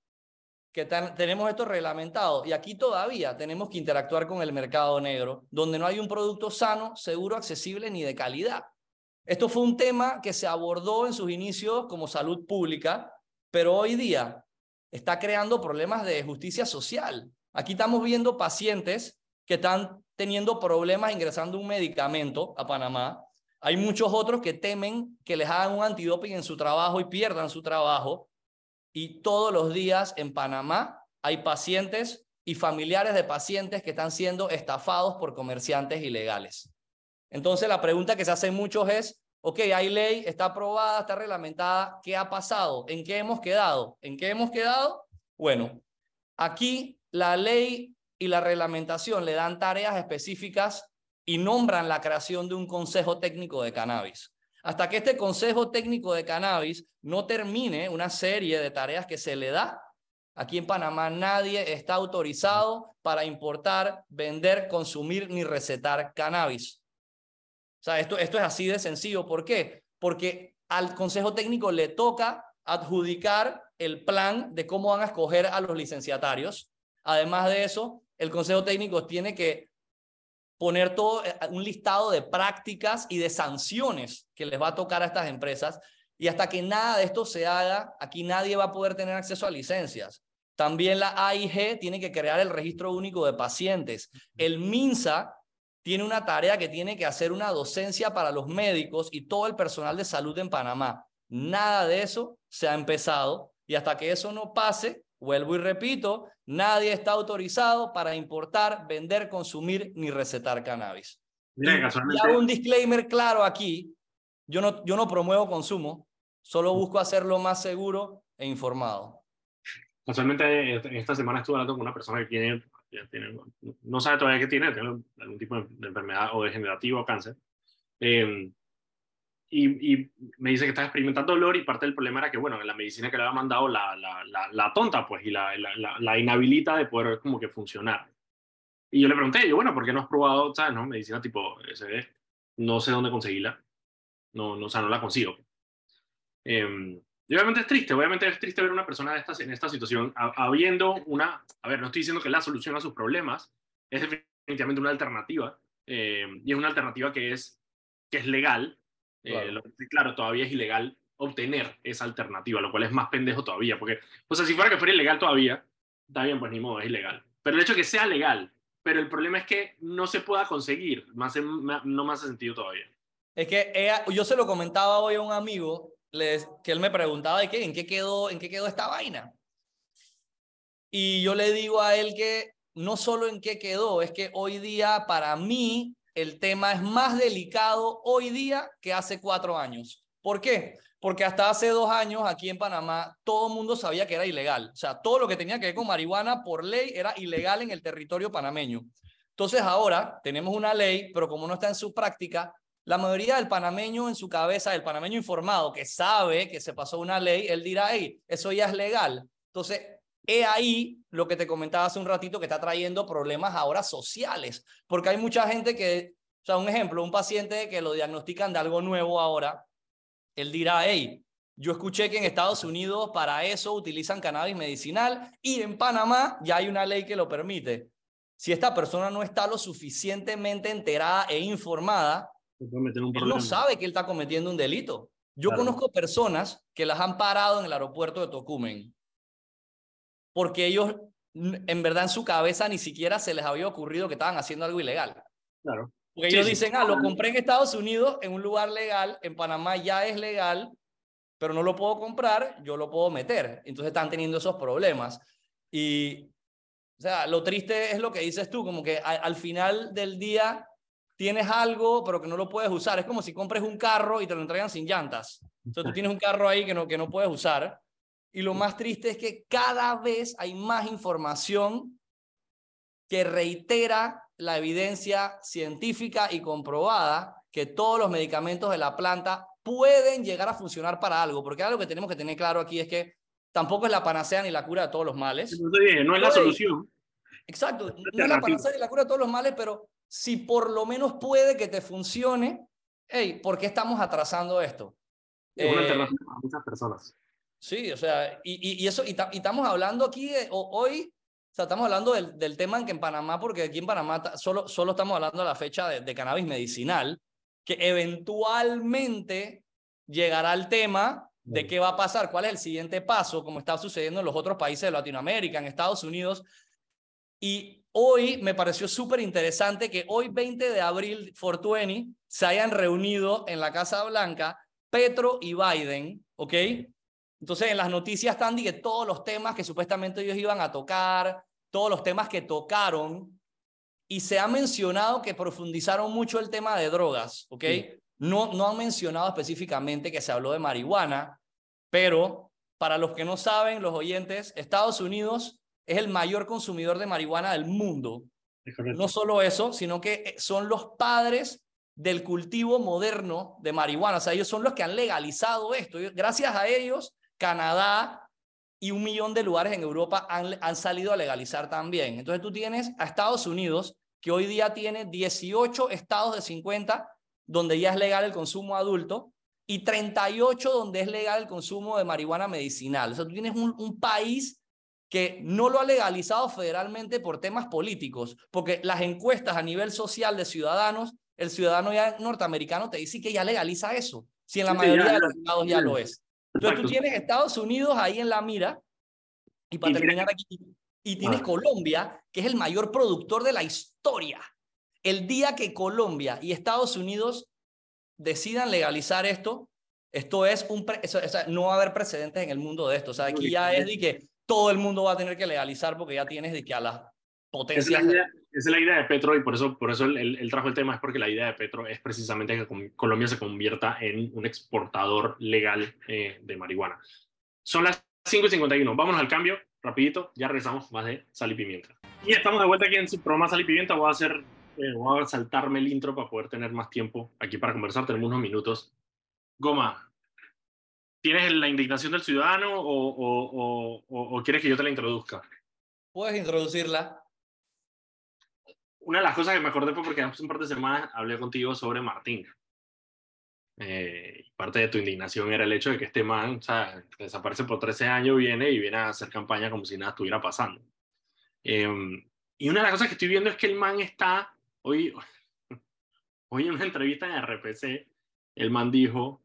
que tenemos esto reglamentado y aquí todavía tenemos que interactuar con el mercado negro, donde no hay un producto sano, seguro, accesible ni de calidad. Esto fue un tema que se abordó en sus inicios como salud pública, pero hoy día está creando problemas de justicia social. Aquí estamos viendo pacientes que están teniendo problemas ingresando un medicamento a Panamá. Hay muchos otros que temen que les hagan un antidoping en su trabajo y pierdan su trabajo y todos los días en Panamá hay pacientes y familiares de pacientes que están siendo estafados por comerciantes ilegales. Entonces la pregunta que se hace muchos es, ok, hay ley, está aprobada, está reglamentada, ¿qué ha pasado? ¿En qué hemos quedado? ¿En qué hemos quedado? Bueno, aquí la ley y la reglamentación le dan tareas específicas y nombran la creación de un consejo técnico de cannabis hasta que este Consejo Técnico de Cannabis no termine una serie de tareas que se le da. Aquí en Panamá nadie está autorizado para importar, vender, consumir ni recetar cannabis. O sea, esto, esto es así de sencillo. ¿Por qué? Porque al Consejo Técnico le toca adjudicar el plan de cómo van a escoger a los licenciatarios. Además de eso, el Consejo Técnico tiene que poner todo eh, un listado de prácticas y de sanciones que les va a tocar a estas empresas. Y hasta que nada de esto se haga, aquí nadie va a poder tener acceso a licencias. También la AIG tiene que crear el registro único de pacientes. El MINSA tiene una tarea que tiene que hacer una docencia para los médicos y todo el personal de salud en Panamá. Nada de eso se ha empezado y hasta que eso no pase, vuelvo y repito, Nadie está autorizado para importar, vender, consumir ni recetar cannabis. y, hago un disclaimer claro aquí. Yo no, yo no promuevo consumo, solo busco hacerlo más seguro e informado. Casualmente, esta semana estuve hablando con una persona que tiene, tiene no sabe todavía qué tiene, tiene algún tipo de enfermedad o degenerativo o cáncer. Eh, y, me dice que está experimentando dolor y parte del problema era que, bueno, la medicina que le había mandado la, la, la, tonta, pues, y la, la, inhabilita de poder como que funcionar. Y yo le pregunté, yo, bueno, ¿por qué no has probado, sabes, no? Medicina tipo, ese, no sé dónde conseguirla. No, no, o sea, no la consigo. Eh, y obviamente es triste, obviamente es triste ver una persona de estas, en esta situación habiendo una, a ver, no estoy diciendo que la solución a sus problemas, es definitivamente una alternativa, eh, y es una alternativa que es, que es legal, Claro. Eh, claro, todavía es ilegal obtener esa alternativa, lo cual es más pendejo todavía, porque, o sea, si fuera que fuera ilegal todavía, está bien, pues ni modo, es ilegal. Pero el hecho de que sea legal, pero el problema es que no se pueda conseguir, más no me hace sentido todavía. Es que yo se lo comentaba hoy a un amigo, les, que él me preguntaba de qué, en qué quedó, en qué quedó esta vaina. Y yo le digo a él que no solo en qué quedó, es que hoy día para mí el tema es más delicado hoy día que hace cuatro años. ¿Por qué? Porque hasta hace dos años aquí en Panamá todo el mundo sabía que era ilegal. O sea, todo lo que tenía que ver con marihuana por ley era ilegal en el territorio panameño. Entonces ahora tenemos una ley, pero como no está en su práctica, la mayoría del panameño en su cabeza, el panameño informado que sabe que se pasó una ley, él dirá, hey, eso ya es legal. Entonces, He ahí lo que te comentaba hace un ratito que está trayendo problemas ahora sociales, porque hay mucha gente que, o sea, un ejemplo, un paciente que lo diagnostican de algo nuevo ahora, él dirá, hey, yo escuché que en Estados Unidos para eso utilizan cannabis medicinal y en Panamá ya hay una ley que lo permite. Si esta persona no está lo suficientemente enterada e informada, él no sabe que él está cometiendo un delito. Yo conozco personas que las han parado en el aeropuerto de Tocumen porque ellos en verdad en su cabeza ni siquiera se les había ocurrido que estaban haciendo algo ilegal. Claro. Porque ellos dicen, ah, lo compré en Estados Unidos en un lugar legal, en Panamá ya es legal, pero no lo puedo comprar, yo lo puedo meter. Entonces están teniendo esos problemas. Y, o sea, lo triste es lo que dices tú, como que al final del día tienes algo, pero que no lo puedes usar. Es como si compres un carro y te lo entregan sin llantas. Entonces tú tienes un carro ahí que no, que no puedes usar y lo más triste es que cada vez hay más información que reitera la evidencia científica y comprobada que todos los medicamentos de la planta pueden llegar a funcionar para algo, porque algo que tenemos que tener claro aquí es que tampoco es la panacea ni la cura de todos los males. No es la solución. Exacto, no es la panacea ni la cura de todos los males, pero si por lo menos puede que te funcione, hey, ¿por qué estamos atrasando esto? Es una eh, para muchas personas. Sí, o sea, y, y eso, y, estamos hablando aquí hoy, o sea, estamos hablando del, del, tema en que en Panamá, porque aquí en Panamá solo, solo estamos hablando de la fecha de, de cannabis medicinal, que eventualmente llegará el tema de qué va a pasar, cuál es el siguiente paso, como está sucediendo en los otros países de Latinoamérica, en Estados Unidos. Y hoy me pareció súper interesante que hoy, 20 de abril, 420, se hayan reunido en la Casa Blanca Petro y Biden, ¿ok? Entonces, en las noticias están que todos los temas que supuestamente ellos iban a tocar, todos los temas que tocaron, y se ha mencionado que profundizaron mucho el tema de drogas, ¿ok? No, no han mencionado específicamente que se habló de marihuana, pero para los que no saben, los oyentes, Estados Unidos es el mayor consumidor de marihuana del mundo. No solo eso, sino que son los padres del cultivo moderno de marihuana. O sea, ellos son los que han legalizado esto. Gracias a ellos, Canadá y un millón de lugares en Europa han, han salido a legalizar también. Entonces tú tienes a Estados Unidos, que hoy día tiene 18 estados de 50 donde ya es legal el consumo adulto y 38 donde es legal el consumo de marihuana medicinal. O sea, tú tienes un, un país que no lo ha legalizado federalmente por temas políticos, porque las encuestas a nivel social de ciudadanos, el ciudadano ya norteamericano te dice que ya legaliza eso, si en la mayoría de los estados ya lo es. Entonces tú tienes Estados Unidos ahí en la mira, y para terminar aquí, y tienes Colombia, que es el mayor productor de la historia. El día que Colombia y Estados Unidos decidan legalizar esto, esto es un, no va a haber precedentes en el mundo de esto. O sea, aquí ya es de que todo el mundo va a tener que legalizar porque ya tienes de que a las potencias... Esa es la idea, de Petro y por eso, por eso él, trajo el tema, es porque la idea de Petro es precisamente que Colombia se convierta en un exportador legal eh, de marihuana. Son las 5.51, vámonos al cambio, rapidito, ya regresamos más de Sal y Pimienta. Y estamos de vuelta aquí en su programa Sal y Pimienta, voy a hacer eh, voy a saltarme el intro para poder tener más tiempo aquí para conversar. Tenemos unos minutos. Goma, ¿tienes la indignación del ciudadano o, o, quieres que yo te la introduzca? Puedes introducirla. Una de las cosas que me acordé fue porque hace un par de semanas hablé contigo sobre Martín. Eh, parte de tu indignación era el hecho de que este man, o sea, desaparece por 13 años, viene y viene a hacer campaña como si nada estuviera pasando. Em, y una de las cosas que estoy viendo es que el man está Hoy, hoy en una entrevista en RPC, el man dijo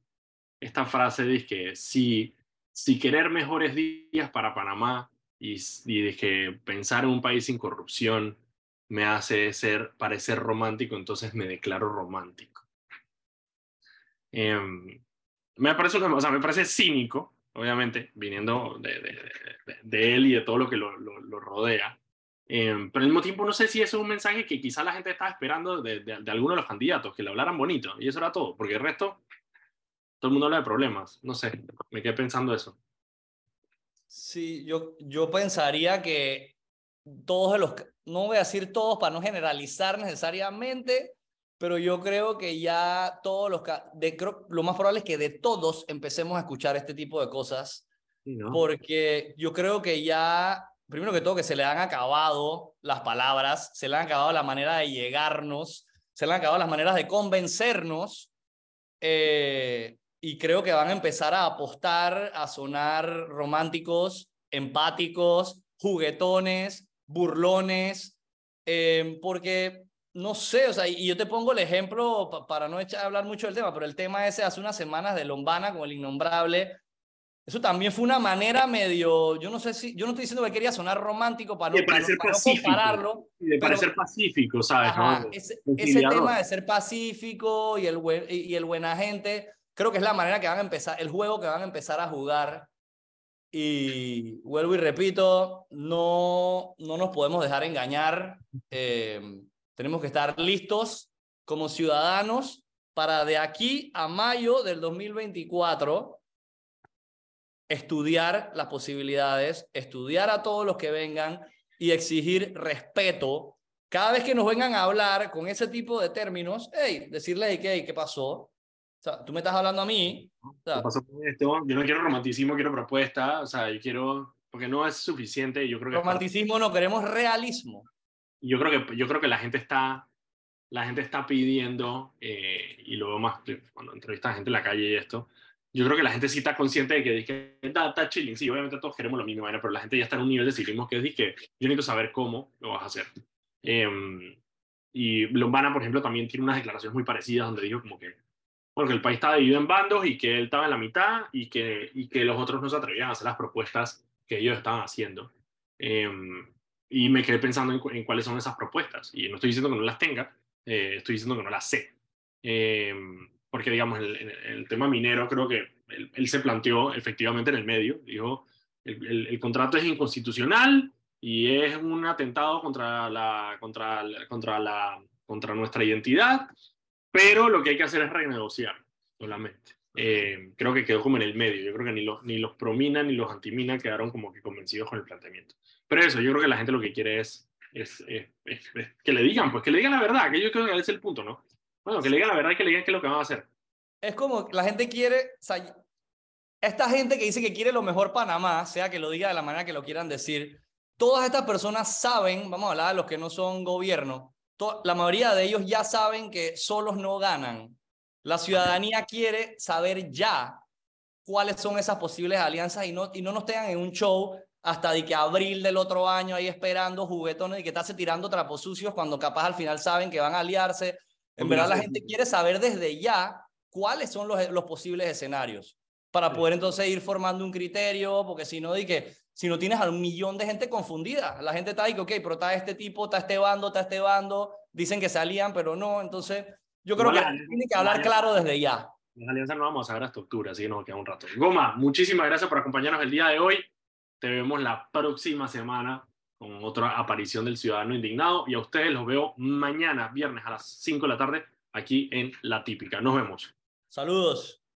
esta frase de que si, si querer mejores días para Panamá y, y que pensar en un país sin corrupción me hace ser, parecer romántico, entonces me declaro romántico. Em, me, parece o sea, me parece cínico, obviamente, viniendo de, de, de, él y de todo lo que lo, lo rodea. Em, pero al mismo tiempo no sé si eso es un mensaje que quizá la gente estaba esperando de, de, alguno de los candidatos, que le hablaran bonito, y eso era todo, porque el resto, todo el mundo habla de problemas, no sé, me quedé pensando eso. Sí, yo, yo pensaría que todos los, no voy a decir todos para no generalizar necesariamente, pero yo creo que ya todos los, de, creo, lo más probable es que de todos empecemos a escuchar este tipo de cosas, porque yo creo que ya primero que todo, que se le han acabado las palabras, se le han acabado la manera de llegarnos, se le han acabado las maneras de convencernos, eh, y creo que van a empezar a apostar a sonar románticos, empáticos, juguetones, burlones, eh, porque no sé, o sea, y yo te pongo el ejemplo para no echar, hablar mucho del tema, pero el tema ese hace unas semanas de Lombana con el innombrable, eso también fue una manera medio, yo no sé si, yo no estoy diciendo que quería sonar romántico para no, parecer pacífico, compararlo. De parecer pacífico, ¿sabes? ese, tema de ser pacífico y el, y el buena gente, creo que es la manera que van a empezar, el juego que van a empezar a jugar. Y vuelvo y repito, no, no nos podemos dejar engañar. Eh, tenemos que estar listos como ciudadanos para de aquí a mayo del 2024 estudiar las posibilidades, estudiar a todos los que vengan y exigir respeto. Cada vez que nos vengan a hablar con ese tipo de términos, hey, decirle, hey, ¿qué pasó? O sea, tú me estás hablando a mí. ¿Qué pasó con esto? Yo no quiero romanticismo, quiero propuesta. O sea, yo quiero, porque no es suficiente. Yo creo que romanticismo no, queremos realismo. Yo creo que, yo creo que la gente está, la gente está pidiendo, eh, y lo veo más cuando entrevistas a gente en la calle y esto, yo creo que la gente sí está consciente de que, está, está chilling, sí, obviamente todos queremos lo mismo, pero la gente ya está en un nivel de civilismo que es que yo necesito saber cómo lo vas a hacer. Eh, y Lombana, por ejemplo, también tiene unas declaraciones muy parecidas donde dijo como que, porque el país estaba dividido en bandos y que él estaba en la mitad y que, y que los otros no se atrevían a hacer las propuestas que ellos estaban haciendo. Em, y me quedé pensando en, cuáles son esas propuestas. Y no estoy diciendo que no las tenga, eh, estoy diciendo que no las sé. Em, porque, digamos, el, el, tema minero creo que él, se planteó efectivamente en el medio. Dijo, el, el, contrato es inconstitucional y es un atentado contra, la, contra, contra, la, contra nuestra identidad, pero lo que hay que hacer es renegociar solamente. Eh, creo que quedó como en el medio. Yo creo que ni los, ni los promina ni los antimina quedaron como que convencidos con el planteamiento. Pero eso, yo creo que la gente lo que quiere es, que le digan, pues que le digan la verdad, que yo creo que es el punto, ¿no? Bueno, que le digan la verdad y que le digan qué es lo que van a hacer. Es como la gente quiere, esta gente que dice que quiere lo mejor Panamá, sea que lo diga de la manera que lo quieran decir, todas estas personas saben, vamos a hablar de los que no son gobierno, la mayoría de ellos ya saben que solos no ganan. La ciudadanía quiere saber ya cuáles son esas posibles alianzas y no, y no nos tengan en un show hasta de que abril del otro año ahí esperando juguetones y que estás tirando trapos sucios cuando capaz al final saben que van a aliarse. En verdad la gente quiere saber desde ya cuáles son los, los posibles escenarios para poder entonces ir formando un criterio, porque si no, di que si no tienes a un millón de gente confundida, la gente está ahí que, ok, pero está este tipo, está este bando, está este bando, dicen que se alían, pero no, entonces yo creo que tiene que hablar claro desde ya. Las alianzas no vamos a ver a estructura, así que nos queda un rato. Goma, muchísimas gracias por acompañarnos el día de hoy. Te vemos la próxima semana con otra aparición del Ciudadano Indignado y a ustedes los veo mañana, viernes a las 5 de la tarde, aquí en La Típica. Nos vemos. Saludos.